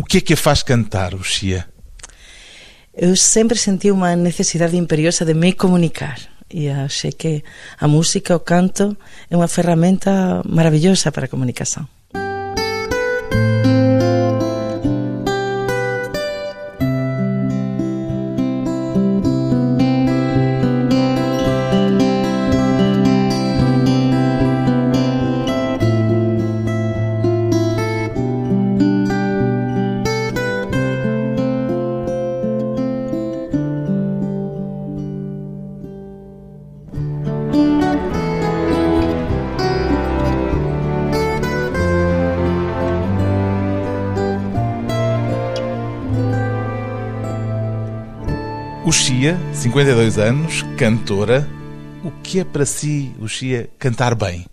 O que é que a faz cantar, o Xia? Eu sempre senti uma necessidade imperiosa de me comunicar e achei que a música, o canto, é uma ferramenta maravilhosa para a comunicação. 52 anos, cantora. O que é para si, Xia, cantar bem?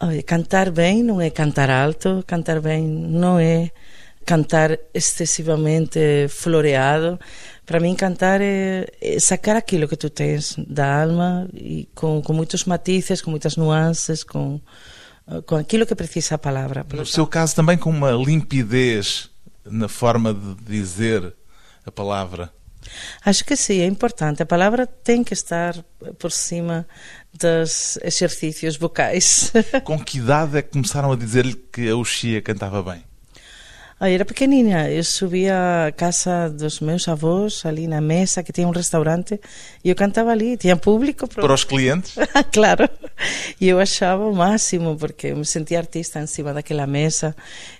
Olha, cantar bem não é cantar alto, cantar bem não é cantar excessivamente floreado. Para mim, cantar é, é, sacar aquilo que tu tens da alma e com, com muitos matizes, com muitas nuances, com, com aquilo que precisa a palavra. No seu caso, também com uma limpidez na forma de dizer a palavra. Acho que sim, é importante. A palavra tem que estar por cima dos exercícios vocais. Com que idade é que começaram a dizer-lhe que a Uxia cantava bem? Eu era pequenina, eu subia à casa dos meus avós, ali na mesa, que tinha um restaurante, e eu cantava ali, tinha público. Para, para os clientes? claro. E eu achava o máximo, porque eu me sentia artista em cima daquela mesa,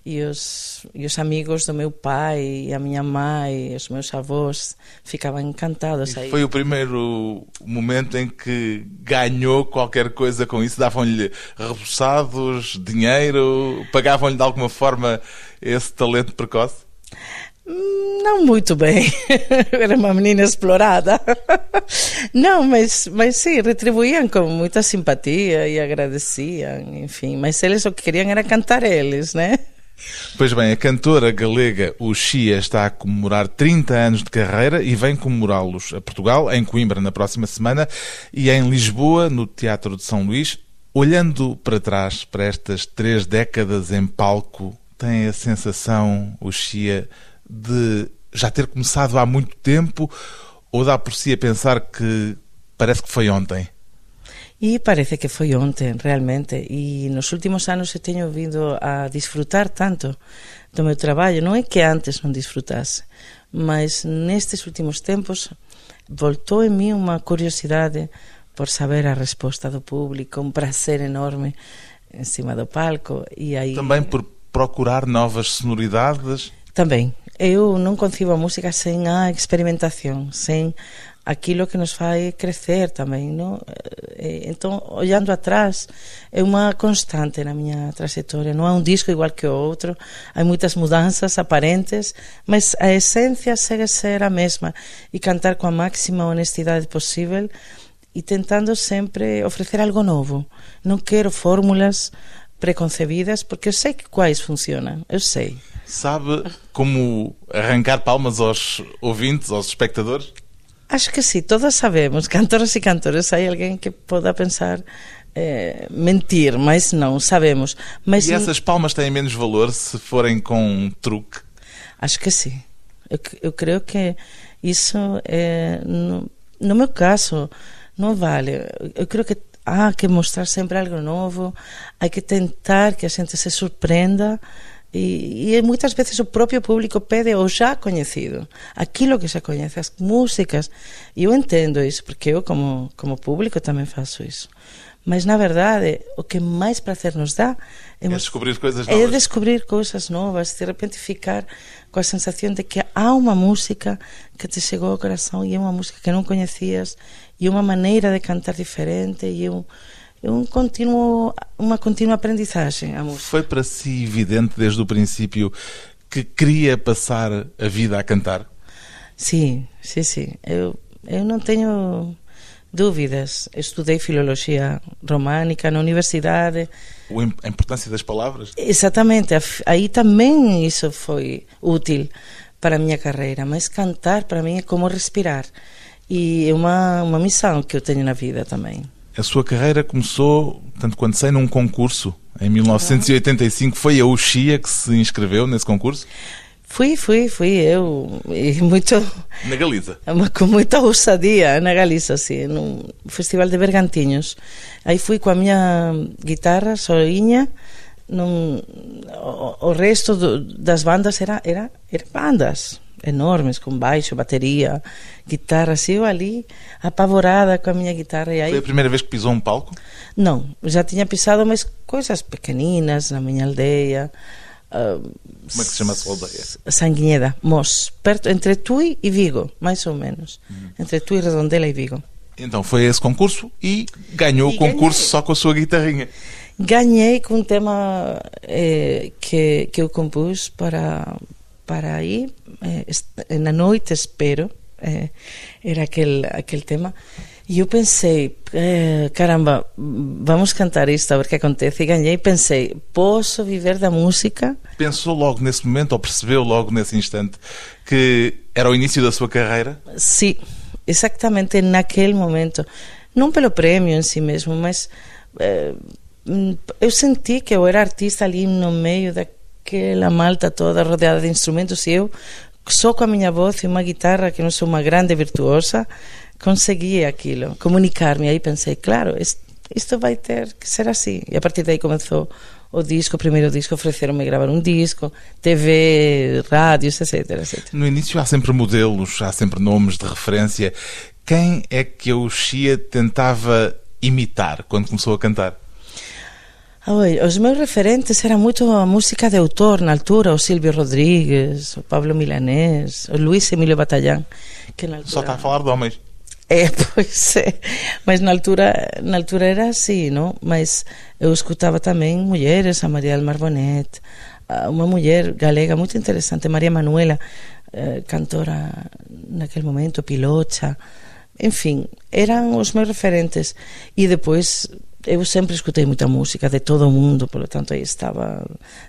e os, e os amigos do meu pai, e a minha mãe, e os meus avós ficavam encantados. aí. foi o primeiro momento em que ganhou qualquer coisa com isso? Davam-lhe repousados, dinheiro, pagavam-lhe de alguma forma esse talento precoce? Não muito bem. Era uma menina explorada. Não, mas, mas sim, retribuíam com muita simpatia e agradeciam, enfim. Mas eles o que queriam era cantar eles, né? Pois bem, a cantora galega O Xia está a comemorar 30 anos de carreira e vem comemorá-los a Portugal, em Coimbra, na próxima semana, e em Lisboa, no Teatro de São Luís. Olhando para trás, para estas três décadas em palco, tem a sensação, o Xia, de já ter começado há muito tempo ou dá por si a pensar que parece que foi ontem? E parece que foi ontem, realmente. E nos últimos anos eu tenho vindo a disfrutar tanto do meu trabalho. Não é que antes não desfrutasse, mas nestes últimos tempos voltou em mim uma curiosidade por saber a resposta do público, um prazer enorme em cima do palco. E aí... Também por procurar novas sonoridades? Também. Eu não concibo a música sem a experimentação, sem aquilo que nos faz crescer também, não? Então, olhando atrás, é uma constante na minha trajetória. Não é um disco igual que o outro, há muitas mudanças aparentes, mas a essência segue ser a mesma e cantar com a máxima honestidade possível e tentando sempre oferecer algo novo. Não quero fórmulas preconcebidas, porque eu sei que quais funcionam, eu sei. Sabe como arrancar palmas aos ouvintes, aos espectadores? Acho que sim, todos sabemos, cantoras e cantores. Há alguém que possa pensar é, mentir, mas não, sabemos. Mas e essas palmas têm menos valor se forem com um truque? Acho que sim. Eu, eu creio que isso, é, no, no meu caso, não vale. Eu creio que Ah, há que mostrar sempre algo novo, há que tentar que a gente se surpreenda. E, e, muitas veces o propio público pede o xa coñecido, aquilo que xa conhece, as músicas. E eu entendo iso, porque eu como, como público tamén faço iso. Mas na verdade, o que máis prazer nos dá é, é descobrir coisas novas. É descobrir cousas novas, de repente ficar coa sensación de que há unha música que te chegou ao coração e é unha música que non coñecías e uma maneira de cantar diferente e um, um continuo, uma contínua aprendizagem a música. Foi para si evidente desde o princípio que queria passar a vida a cantar? Sim, sim, sim. Eu, eu não tenho dúvidas. Estudei filologia românica na universidade. A importância das palavras? Exatamente. Aí também isso foi útil para a minha carreira. Mas cantar para mim é como respirar. E é uma, uma missão que eu tenho na vida também. A sua carreira começou, tanto quanto sei, num concurso. Em 1985 foi a Uxia que se inscreveu nesse concurso? Fui, fui, fui eu. E muito. Na Galiza? Com muita ousadia, na Galiza, sim, num festival de Bergantinhos. Aí fui com a minha guitarra sozinha. Num, o, o resto do, das bandas era, era, era bandas enormes, com baixo, bateria, guitarra, assim, eu ali apavorada com a minha guitarra. E aí... Foi a primeira vez que pisou um palco? Não, já tinha pisado, mas coisas pequeninas na minha aldeia. Uh, Como é que se chama a sua aldeia? Sanguinheda, Mos, perto, entre Tui e Vigo, mais ou menos. Uhum. Entre Tui, Redondela e Vigo. Então foi esse concurso e ganhou e o concurso ganhei. só com a sua guitarrinha. Ganhei com um tema eh, que, que eu compus para, para aí, eh, na noite espero, eh, era aquele, aquele tema. E eu pensei, eh, caramba, vamos cantar isto a ver o que acontece. E ganhei e pensei, posso viver da música? Pensou logo nesse momento, ou percebeu logo nesse instante, que era o início da sua carreira? Sim, exatamente naquele momento. Não pelo prêmio em si mesmo, mas eh, eu senti que eu era artista ali no meio daquela malta toda rodeada de instrumentos e eu só com a minha voz e uma guitarra que não sou uma grande virtuosa consegui aquilo, comunicar-me. Aí pensei, claro, isto vai ter que ser assim. E a partir daí começou o disco, o primeiro disco, ofereceram-me gravar um disco, TV, rádios, etc, etc. No início há sempre modelos, há sempre nomes de referência. Quem é que a Uxia tentava imitar quando começou a cantar? Oi, os meus referentes eram muito a música de autor na altura, o Silvio Rodrigues, o Pablo Milanés, o Luís Emílio Batalhán. Que na altura... Só está a falar de homens. É, pois é. Mas na altura, na altura era assim, não? Mas eu escutava também mulheres, a Maria Almar Bonet, uma mulher galega muito interessante, Maria Manuela, eh, cantora naquele momento, pilocha. Enfim, eram os meus referentes. E depois eu sempre escutei muita música de todo mundo, por lo tanto aí estava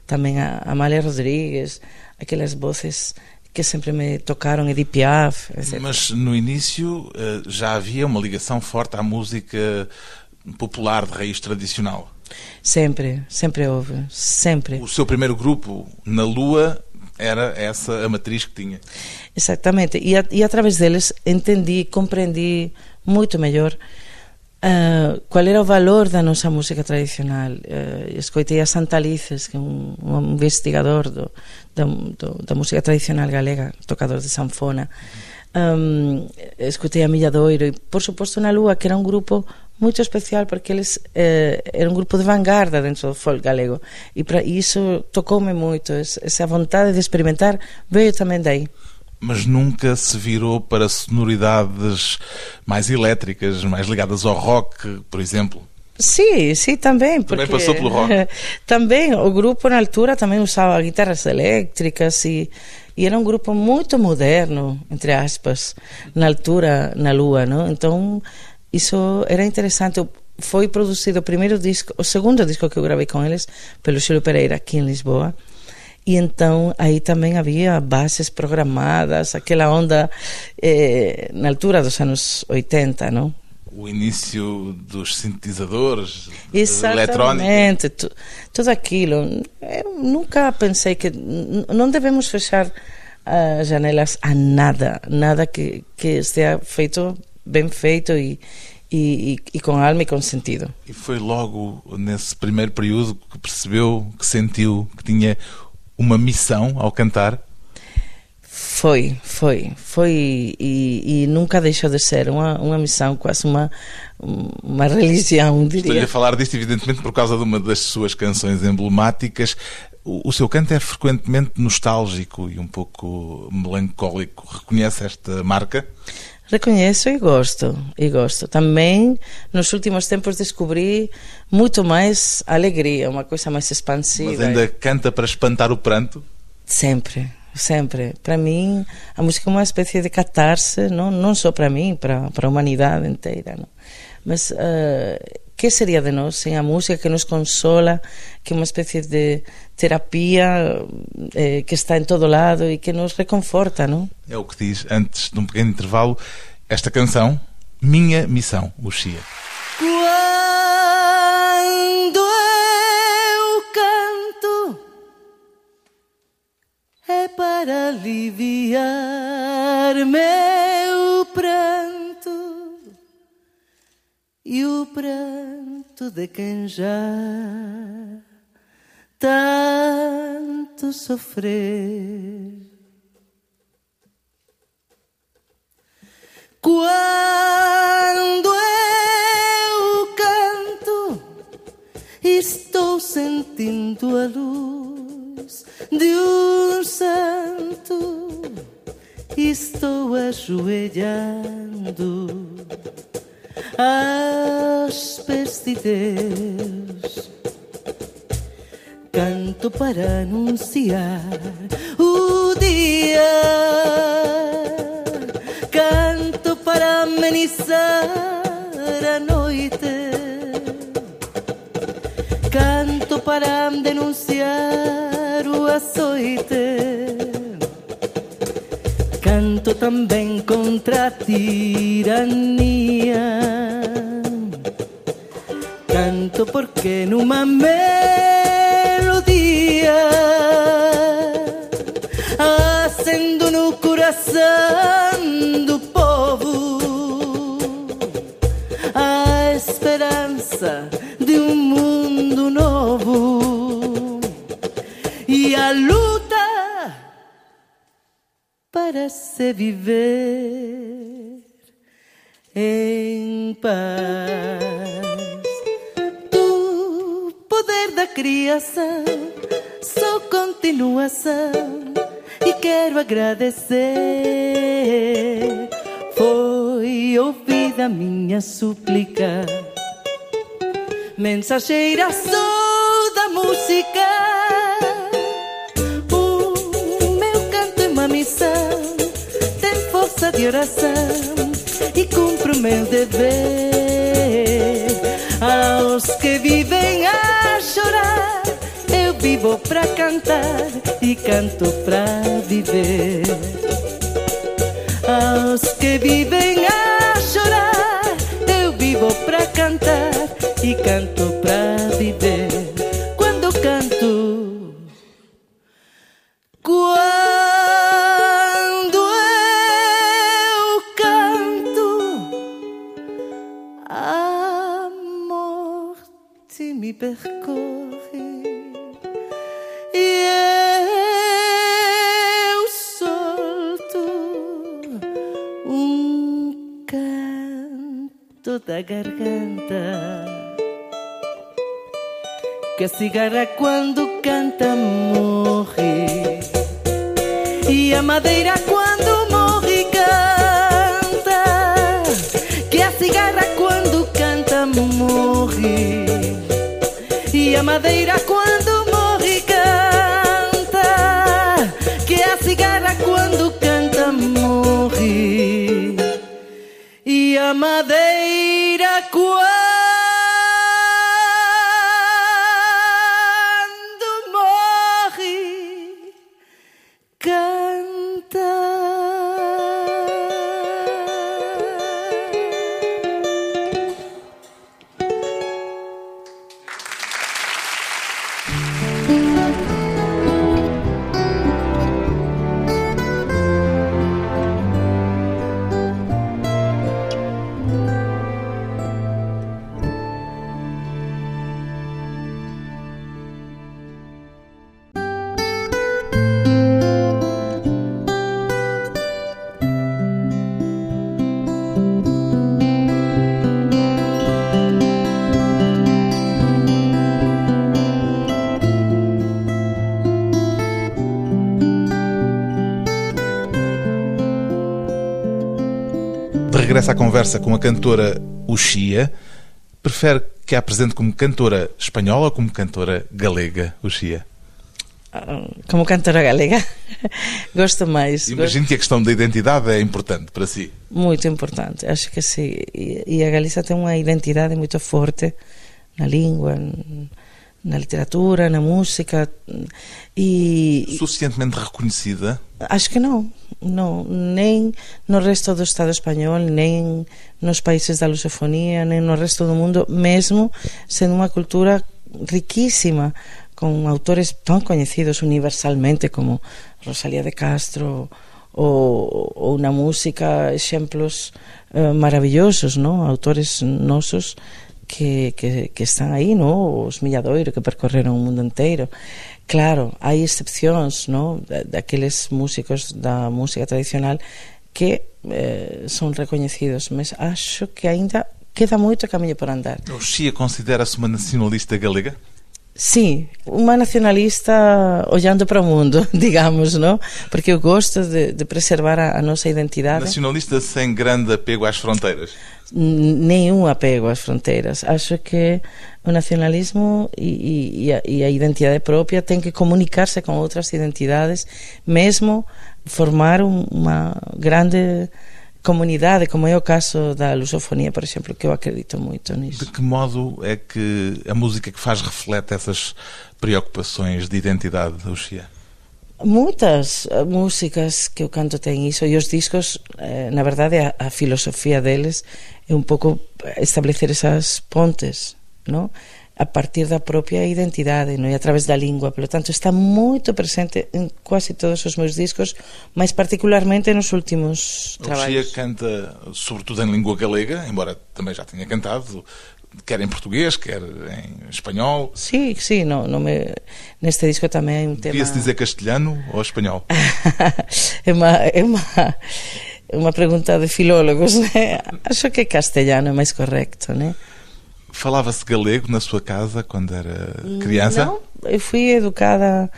também a Amália Rodrigues, aquelas vozes que sempre me tocaram, Edith Piaf, etc. Mas no início eh, já havia uma ligação forte à música popular de raiz tradicional? Sempre, sempre houve, sempre. O seu primeiro grupo, Na Lua, era essa a matriz que tinha? Exatamente, e, a, e através deles entendi, compreendi muito melhor Eh, uh, cual era o valor da nosa música tradicional? Eh, uh, escoitei a Santa Lices que é un, un investigador do, da, do, da música tradicional galega tocador de sanfona. Um, escoitei a Milla Doiro e por suposto na Lúa que era un grupo moito especial porque eles eh, era un grupo de vanguarda dentro do folk galego. E, pra, e iso tocoume moito esa vontade de experimentar veio tamén dai mas nunca se virou para sonoridades mais elétricas, mais ligadas ao rock, por exemplo? Sim, sim, também. Porque também passou pelo rock. também, o grupo na altura também usava guitarras elétricas e, e era um grupo muito moderno, entre aspas, na altura, na Lua, não? Então, isso era interessante. Foi produzido o primeiro disco, o segundo disco que eu gravei com eles, pelo Chico Pereira, aqui em Lisboa. E então aí também havia bases programadas, aquela onda eh, na altura dos anos 80, não? O início dos sintetizadores, Exatamente, tudo aquilo. Eu nunca pensei que não devemos fechar as janelas a nada, nada que, que esteja feito, bem feito e, e, e, com alma e com sentido. E foi logo nesse primeiro período que percebeu, que sentiu que tinha uma missão ao cantar? Foi, foi, foi e, e, nunca deixou de ser uma, uma missão, quase uma, uma religião, diria. Estou-lhe a falar disto, evidentemente, por causa de uma das suas canções emblemáticas. O, o seu canto é frequentemente nostálgico e um pouco melancólico. Reconhece esta marca? Reconheço e gosto, e gosto. Também, nos últimos tempos, descobri muito mais alegria, uma coisa mais expansiva. Mas ainda canta para espantar o pranto? Sempre, sempre. Para mim, a música é uma espécie de catarse, não, não só para mim, para, para a humanidade inteira. Não? Mas uh, ¿qué sería de nós sin la música que nos consola, que é es una especie de terapia eh, que está en todo lado y que nos reconforta, ¿no? É o que diz antes de um pequeno intervalo esta canção, Minha Missão, o Xia. Quando eu canto é para aliviar-me. E o pranto de quem já tanto sofrer. Quando eu canto, estou sentindo a luz de um santo. Estou ajoelhando de Deus. Canto para anunciar o dia para amenizar a noite. Canto para denunciar o açoite. Canto também contra a tirania. Porque numa melodia acendo no coração do esperança de um mundo novo e a luta para se viver criação, só continuação e quero agradecer. Foi ouvida minha súplica mensageira sou da música. O meu canto é uma missão, tem força de oração e cumpro meu dever. Aos que vivem a chorar, vivo pra cantar e canto pra viver. Aos que vivem a chorar, eu vivo pra cantar e canto pra viver. Quando canto, quando eu canto, a morte me percorre canto da garganta. Que a cigarra quando canta morre e a madeira quando morre canta. Que a cigarra quando canta morre e a madeira regressa à conversa com a cantora Uxia. Prefere que a apresente como cantora espanhola ou como cantora galega, Uxia? Ah, como cantora galega, gosto mais. Imagino que a questão da identidade é importante para si. Muito importante, acho que sim. E a Galiza tem uma identidade muito forte na língua, na literatura, na música e suficientemente reconhecida? Acho que não, não, nem no resto do Estado espanhol, nem nos países da lusofonia, nem no resto do mundo, mesmo sendo uma cultura riquíssima, con autores tan coñecidos universalmente como Rosalía de Castro ou, ou na música exemplos eh, maravillosos, ¿no? autores nosos que, que, que están aí, no? os milladoiro que percorreron o mundo inteiro. Claro, hai excepcións no? daqueles músicos da música tradicional que eh, son recoñecidos, mas acho que aínda queda moito camiño por andar. O Xia considera-se uma nacionalista galega? Sí, uma nacionalista olhando para o mundo, digamos, não? Porque eu gosto de, de preservar a, a, nossa identidade. Nacionalista sem grande apego às fronteiras? Nenhum apego às fronteiras. Acho que o nacionalismo e, e, a, e a identidade própria tem que comunicar-se com outras identidades, mesmo formar uma grande comunidade, como é o caso da lusofonia, por exemplo, que eu acredito muito nisso. De que modo é que a música que faz reflete essas preocupações de identidade da Uxia? Muitas músicas que eu canto têm isso e os discos, eh, na verdade, a, a filosofia deles é um pouco estabelecer essas pontes, não? A partir da própria identidade e através da língua. Pelo tanto, está muito presente em quase todos os meus discos, mas particularmente nos últimos trabalhos. O canta sobretudo em língua galega, embora também já tenha cantado quer em português, quer em espanhol. Sim, sim, me... neste disco também é um tema... Devia-se dizer castelhano ou espanhol? é uma... É uma... uma pergunta de filólogos, né? Acho que castelhano é mais correto, né? Falava-se galego na sua casa quando era criança? Não, eu fui educada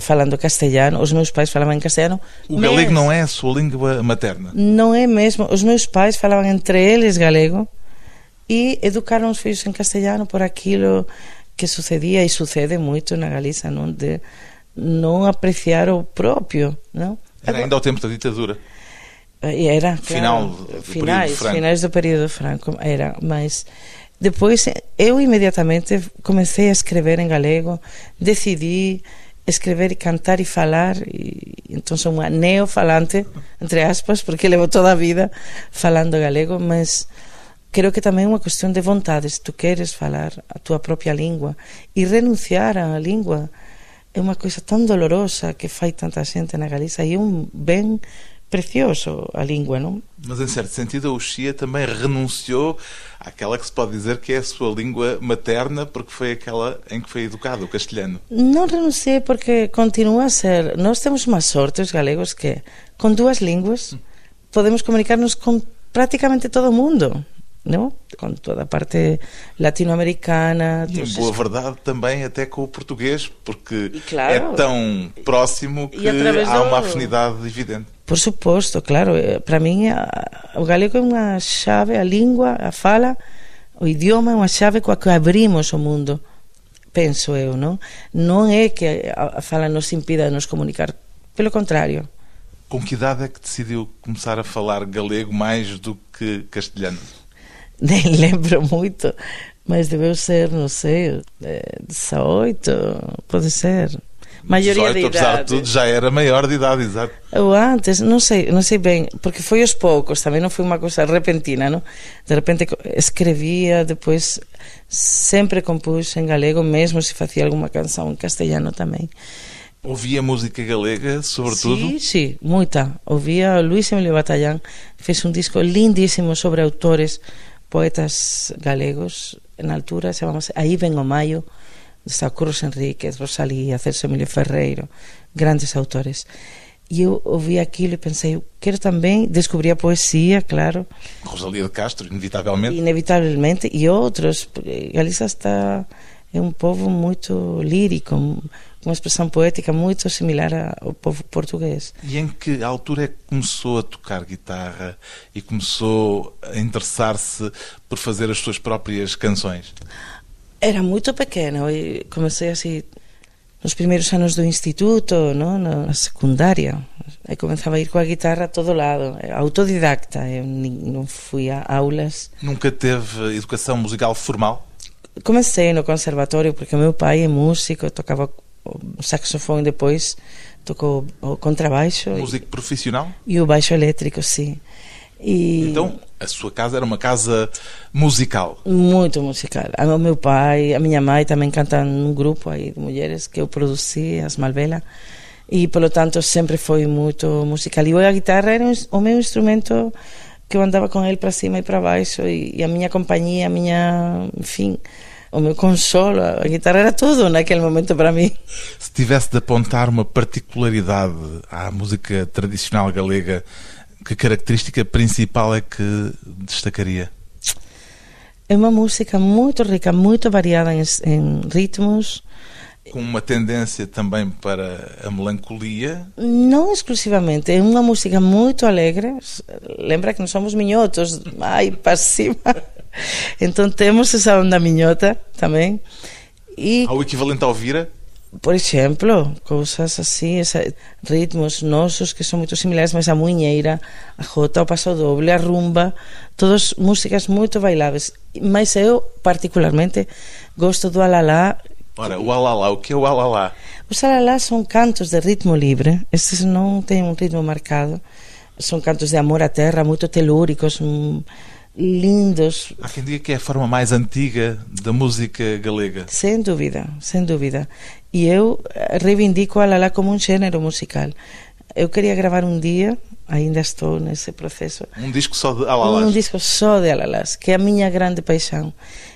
falando castelhano. Os meus pais falavam em castelhano. O galego não é a sua língua materna? Não é mesmo. Os meus pais falavam entre eles galego e educaram os filhos em castelhano por aquilo que sucedia e sucede muito na Galiza, não de não apreciar o próprio, não? Era ainda ao tempo da ditadura. Era, claro, Final do finais, período finais do período franco, era, mas Depois eu imediatamente comecei a escrever em galego, decidi escrever e cantar e falar e então sou uma neofalante entre aspas, porque levo toda a vida falando galego, mas creo que tamén é unha cuestión de vontade, se tu queres falar a tua propia lingua e renunciar á lingua é unha coisa tan dolorosa que fai tanta xente na Galiza e é un ben precioso a língua, não? Mas em certo sentido a Uxia também renunciou àquela que se pode dizer que é a sua língua materna porque foi aquela em que foi educado, o castelhano. Não renunciei porque continua a ser. Nós temos uma sorte, os galegos, que com duas línguas podemos comunicar-nos com praticamente todo o mundo. Não? Com toda a parte latino-americana. E, em boa verdade, também até com o português, porque claro, é tão próximo que há uma afinidade evidente. Por suposto, claro. Eh, para mim, o galego é uma chave, a língua, a fala, o idioma é uma chave com a que abrimos o mundo, penso eu, não? Não é que a fala nos impida nos comunicar, pelo contrário. Com que idade é que decidiu começar a falar galego mais do que castelhano? nem lembro muito, mas deveu ser, não sei, 18, pode ser. Maioria 18, de idade. apesar de tudo, já era maior de idade, exato. Ou antes, não sei, não sei bem, porque foi aos poucos, também não foi uma coisa repentina, não? De repente escrevia, depois sempre compus em galego, mesmo se fazia alguma canção em castelhano também. Ouvia música galega, sobretudo? Sim, sim, muita. Ouvia Luís Emilio Batallán, fez um disco lindíssimo sobre autores poetas galegos na altura chamamos Aí ven o maio está Curros Enríquez, Rosalía, Celso Emilio Ferreiro grandes autores e eu ouvi aquilo e pensei quero também, descobri a poesia claro Rosalía de Castro, inevitavelmente inevitavelmente e outros Galiza está é um povo muito lírico uma expressão poética muito similar ao povo português. E em que altura é que começou a tocar guitarra e começou a interessar-se por fazer as suas próprias canções? Era muito pequena, comecei assim nos primeiros anos do instituto, não? na secundária. Aí começava a ir com a guitarra a todo lado, autodidacta, eu não fui a aulas. Nunca teve educação musical formal? Comecei no conservatório porque meu pai é músico, tocava saxofone depois tocou o contrabaixo músico profissional e o baixo elétrico sim e... então A sua casa era uma casa musical. Muito musical. O meu pai, a minha mãe também cantam num grupo aí de mulheres que eu produzi, as Malvela, e, pelo tanto, sempre foi muito musical. E a guitarra era o meu instrumento que eu andava com ele para cima e para baixo, e, e a minha companhia, a minha, enfim, o meu consolo, a guitarra era tudo naquele momento para mim. Se tivesse de apontar uma particularidade à música tradicional galega, que característica principal é que destacaria? É uma música muito rica, muito variada em, em ritmos. Com uma tendência também para a melancolia? Não exclusivamente. É uma música muito alegre. Lembra que nós somos minhotos. Ai, para cima. Então temos essa onda minhota também. E, Ao equivalente ao vira? Por exemplo, coisas assim, essa, ritmos nossos que são muito similares, mas a munheira, a jota, o passo doble, a rumba, todas músicas muito bailáveis. Mas eu, particularmente, gosto do alalá. Ora, o alalá, o que é o alalá? Os alalá são cantos de ritmo livre, esses não têm um ritmo marcado, são cantos de amor à terra, muito telúricos, lindos. Há quem diga que é a forma mais antiga da música galega. Sem dúvida, sem dúvida. E eu reivindico a Lala como um gênero musical. Eu queria gravar um dia, ainda estou nesse processo. Um disco só de alalás? Um disco só de alalás, que é a minha grande paixão.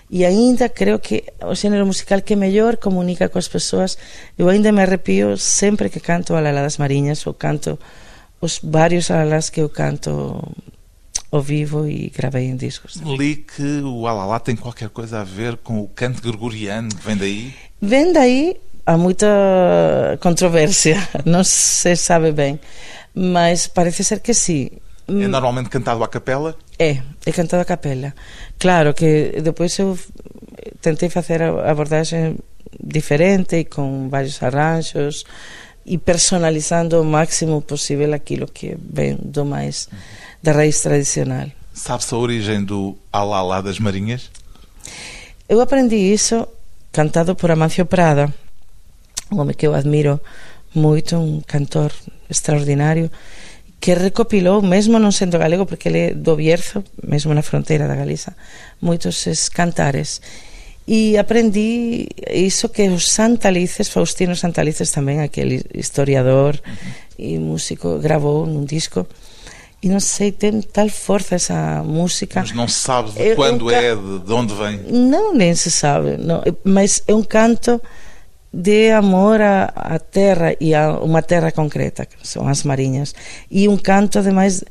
E ainda creio que o gênero musical que melhor comunica com as pessoas, eu ainda me arrepio sempre que canto Alalá das Marinhas ou canto os vários alalás que eu canto ao vivo e gravei em discos. Li que o Alalá tem qualquer coisa a ver com o canto gregoriano, que vem daí? Vem daí, há muita controvérsia, não se sabe bem, mas parece ser que sim. É normalmente cantado à capela? É, é cantado à capela. Claro que depois eu tentei fazer a abordagem diferente e com vários arranjos e personalizando o máximo possível aquilo que vem do mais da raiz tradicional. Sabe-se a origem do Alalá das Marinhas? Eu aprendi isso cantado por Amancio Prada, um homem que eu admiro muito, um cantor extraordinário, que recopilou, mesmo não sendo galego, porque ele é do Bierzo, mesmo na fronteira da Galiza, muitos cantares. E aprendi isso que os Santalices, Faustino Santalices também, aquele historiador e músico, gravou num disco e não sei, tem tal força essa música. Mas não se sabe de eu, quando eu, é, de, de onde vem? Não, nem se sabe, não, mas é um canto de amor à, à terra e a uma terra concreta, que são as marinhas. E um canto, ademais,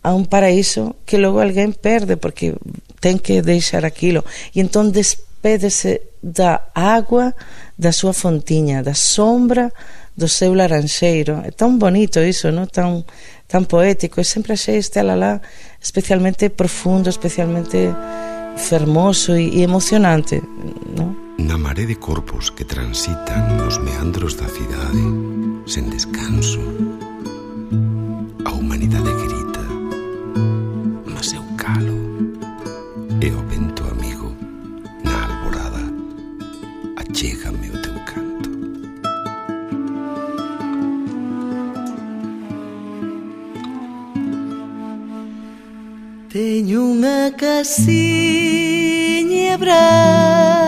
a um paraíso que logo alguém perde, porque tem que deixar aquilo. E então despede-se da água da sua fontinha, da sombra do seu laranjeiro. É tão bonito isso, não? Tão tan poético e sempre achei este alalá especialmente profundo, especialmente fermoso e emocionante, non? Na maré de corpos que transitan nos meandros da cidade sen descanso a humanidade grita mas eu calo e o vento amigo na alborada achégame Teño unha casiña branca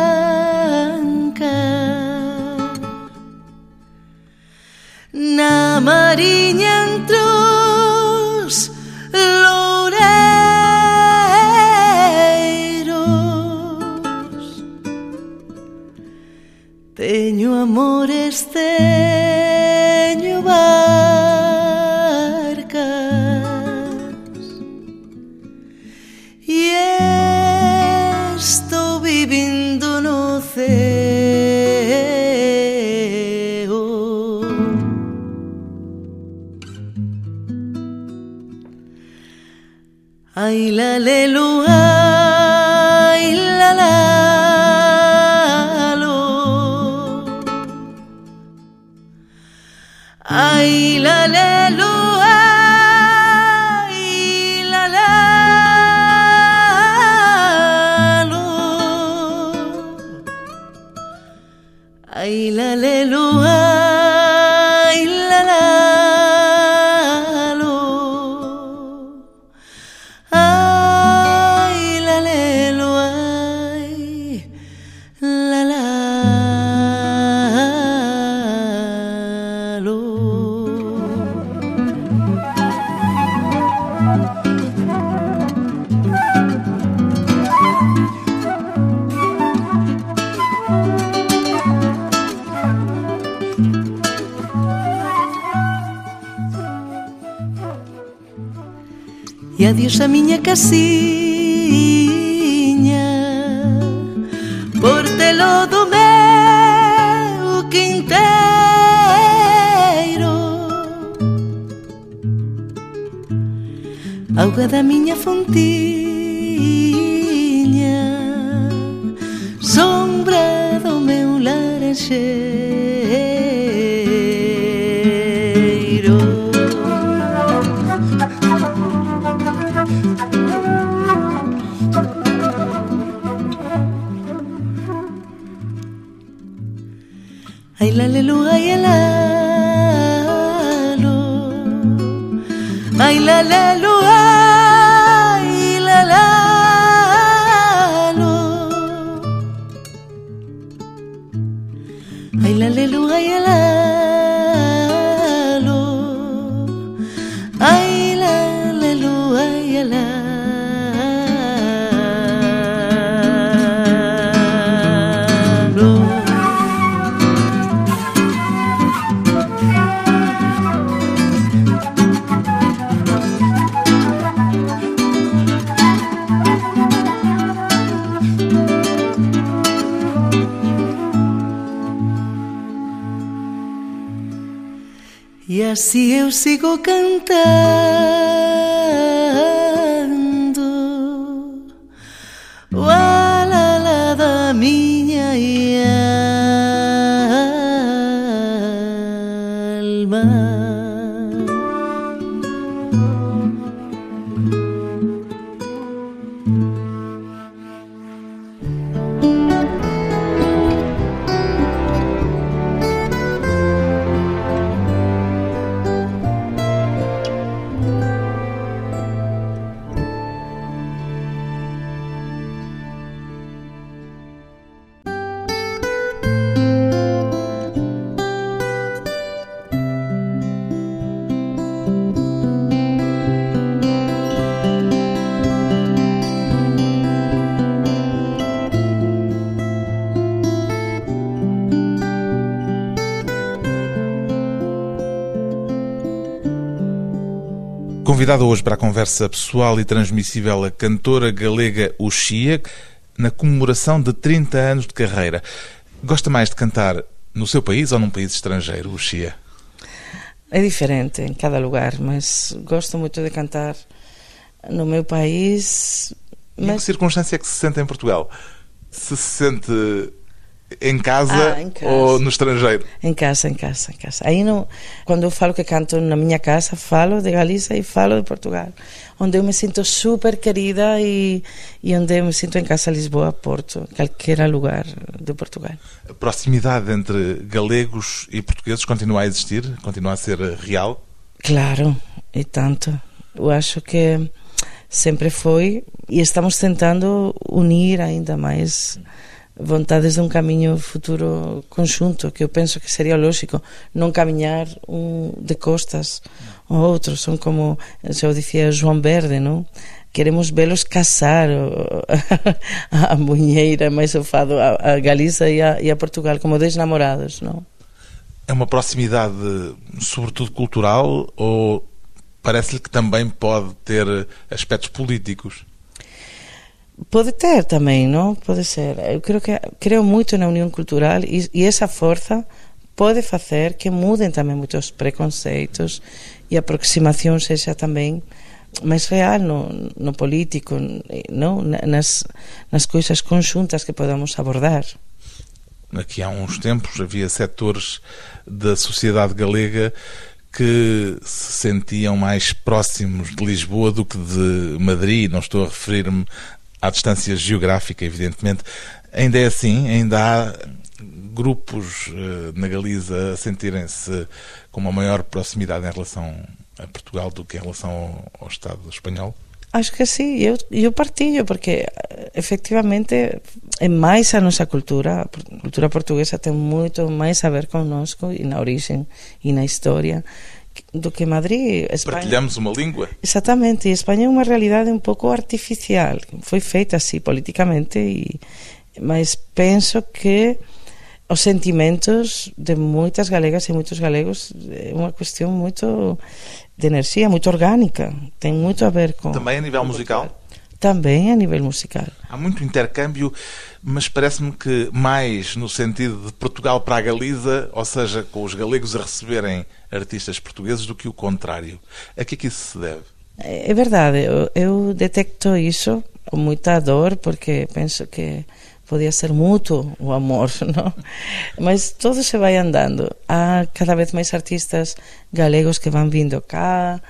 Ai veciña Portelo do meu quinteiro. Auga da miña fontina eu sigo cantando Convidada hoje para a conversa pessoal e transmissível a cantora galega Uxia, na comemoração de 30 anos de carreira. Gosta mais de cantar no seu país ou num país estrangeiro, Uxia? É diferente em cada lugar, mas gosto muito de cantar no meu país. Em que Mas circunstância é que se sente em Portugal? Se sente em casa, Ah, em casa. ou no estrangeiro? em casa, em casa, em casa. Aí não, quando eu falo que canto na minha casa, falo de Galiza e falo de Portugal, onde eu me sinto super querida e, e onde eu me sinto em casa, Lisboa, Porto, qualquer lugar de Portugal. A proximidade entre galegos e portugueses continua a existir? Continua a ser real? Claro, e tanto. Eu acho que sempre foi e estamos tentando unir ainda mais vontades de um caminho futuro conjunto, que eu penso que seria lógico não caminhar um de costas ao outro. São como, já eu dizia João Verde, não? Queremos vê-los casar a Munheira, mais o fado, a, a Galiza e a, e a Portugal, como dois namorados, não? É uma proximidade, sobretudo cultural, ou parece-lhe que também pode ter aspectos políticos? Pode ter também, não? Pode ser. Eu creio que creio muito na união cultural e, e essa força pode fazer que mudem também muitos preconceitos e a aproximação seja também mais real no, no político, não? Nas, nas coisas conjuntas que podamos abordar. Aqui há uns tempos havia setores da sociedade galega que se sentiam mais próximos de Lisboa do que de Madrid. Não estou a referir-me à distância geográfica, evidentemente. Ainda é assim? Ainda há grupos eh, na Galiza a sentirem-se com uma maior proximidade em relação a Portugal do que em relação ao, Estado espanhol? Acho que sim, eu, eu partilho, porque eh, efectivamente é mais a nossa cultura, a cultura portuguesa tem muito mais a ver conosco e na origem e na história do que Madrid. Espanha. Partilhamos uma língua? Exatamente, e Espanha é uma realidade um pouco artificial, foi feita assim politicamente, e, mas penso que os sentimentos de moitas galegas e moitos galegos é unha cuestión moito de enerxía, moito orgánica. Ten moito a ver con... Também a nível musical? Também a nível musical. Há muito intercâmbio, mas parece-me que mais no sentido de Portugal para a Galiza, ou seja, com os galegos a receberem artistas portugueses, do que o contrário. A que é que isso se deve? É verdade, eu, eu detecto isso com muita dor, porque penso que podia ser mútuo o amor, não? Mas todo se vai andando. Há cada vez máis artistas galegos que van vindo cá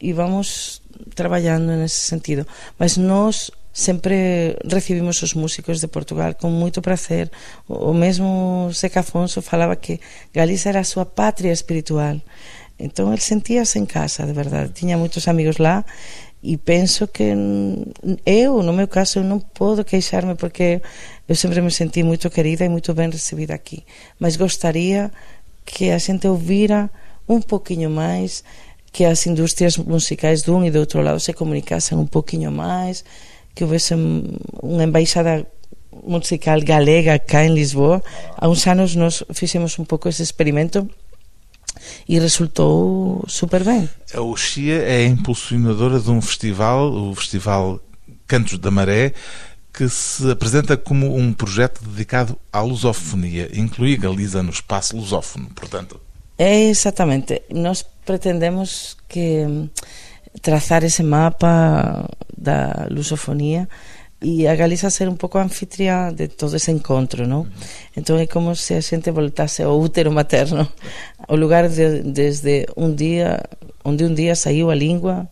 e vamos traballando nesse sentido. Mas nós sempre recibimos os músicos de Portugal con moito prazer. O mesmo Seca Afonso falaba que Galiza era a súa patria espiritual. Entón, ele sentíase en casa, de verdade. Tiña moitos amigos lá e penso que eu, no meu caso, eu non podo queixarme porque eu sempre me senti moito querida e moito ben recibida aquí. Mas gostaría que a xente ouvira un poquinho máis que as industrias musicais dun e do outro lado se comunicasen un poquinho máis que houvese unha embaixada musical galega cá en Lisboa há uns anos nos fixemos un pouco ese experimento e resultou super bem. A Oxia é impulsionadora de um festival, o Festival Cantos da Maré, que se apresenta como um projeto dedicado à lusofonia, inclui Galiza no espaço lusófono, portanto. É exatamente. Nós pretendemos que hum, trazar ese mapa da lusofonía e a Galiza ser un pouco anfitriá de todo ese encontro, non? Entón é como se a xente voltase ao útero materno, o lugar de, desde un día onde un día saiu a lingua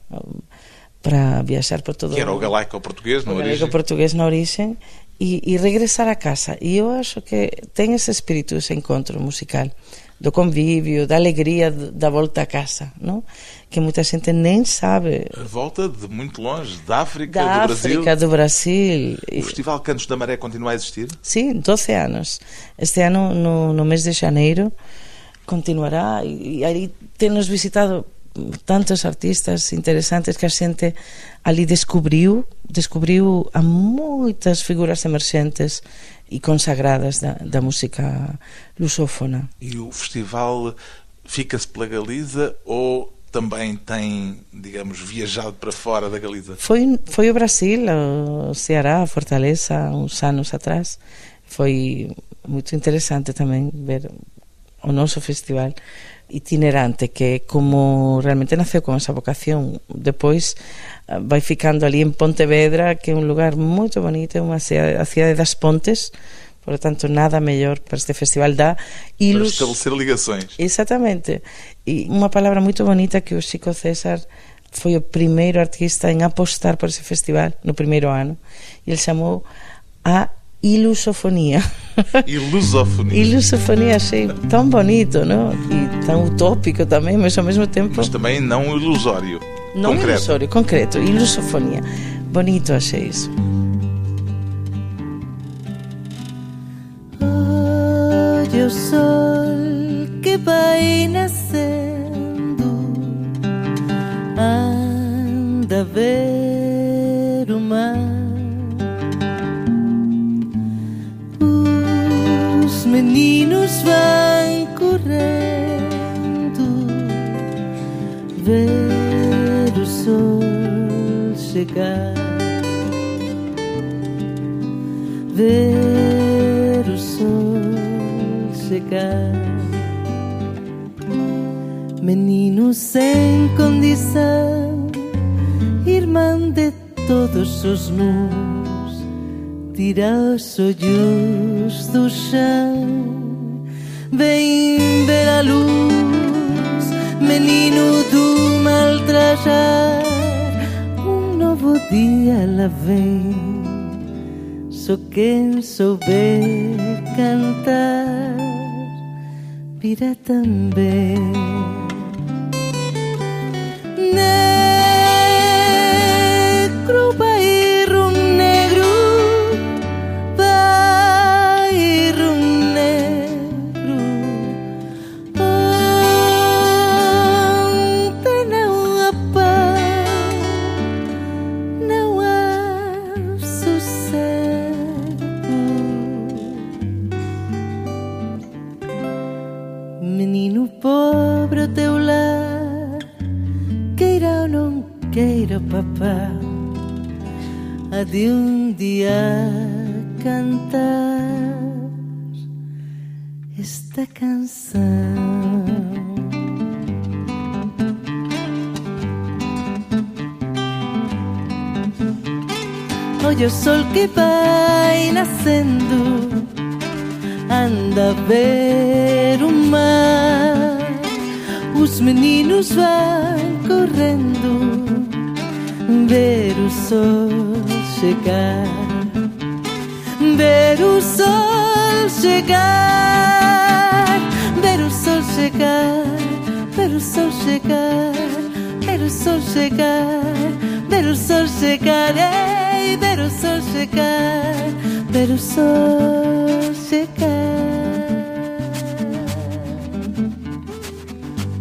para viaxar por todo que era o galaico portugués na orixe galaico portugués na orixe e, e regresar a casa. E eu acho que ten ese espírito ese encontro musical do convívio, da alegria da volta a casa, não? que muita gente nem sabe. A volta de muito longe, da África, da do Brasil. África, do Brasil. O Festival Cantos da Maré continua a existir? Sim, 12 anos. Este ano, no, no mês de janeiro, continuará e, e aí temos visitado tantos artistas interesantes que a xente ali descubriu descubriu a moitas figuras emerxentes e consagradas da, da música lusófona. E o festival fica-se pela Galiza ou também tem, digamos, viajado para fora da Galiza? Foi, foi o Brasil, o Ceará, a Fortaleza, uns anos atrás. Foi muito interessante também ver o noso festival itinerante que como realmente naceu con esa vocación. Depois eh, vai ficando ali en Pontevedra que é un lugar moito bonito é unha cidade, a cidade das Pontes. Por lo tanto nada mellor para este festival da ilus... para estabelecer ligações. Exatamente e unha palabra moito bonita que o Chico César foi o primeiro artista en apostar por ese festival no primeiro ano e ele chamou a ilusofonía. Ilusofonía. ilusofonía, achei tão bonito, não? E tão utópico também, mas ao mesmo tempo. Mas também não ilusório. Não concreto. ilusório, concreto. Ilusofonia. Bonito achei isso. Olha o sol que vai nascendo, anda a ver meninos vão correndo ver o sol chegar, ver o sol chegar. Menino sem condição, irmã de todos os mundos tira os olhos do chão. Vem ver a luz, menino do mal trajar. Um novo dia ela vem, só quem souber cantar, virá também. De um dia cantar esta canção. Olha o sol que vai nascendo, anda a ver o mar. Os meninos vão correndo, ver o sol chegar, ver o sol chegar, ver o sol chegar, ver o sol chegar, ver o sol chegar, ver o sol chegar, ei, ver o sol chegar, ver o sol chegar.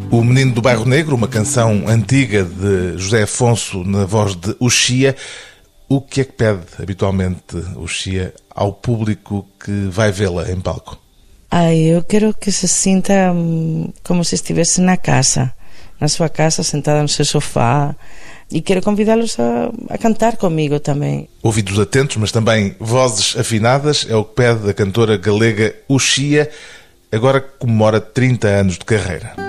O Menino do Bairro Negro, uma canção antiga de José Afonso na voz de Uxia. O que é que pede habitualmente Uxia ao público que vai vê-la em palco? Ai, eu quero que se sinta hum, como se estivesse na casa, na sua casa, sentada no seu sofá. E quero convidá-los a, a cantar comigo também. Ouvidos atentos, mas também vozes afinadas, é o que pede a cantora galega Uxia, agora que comemora 30 anos de carreira.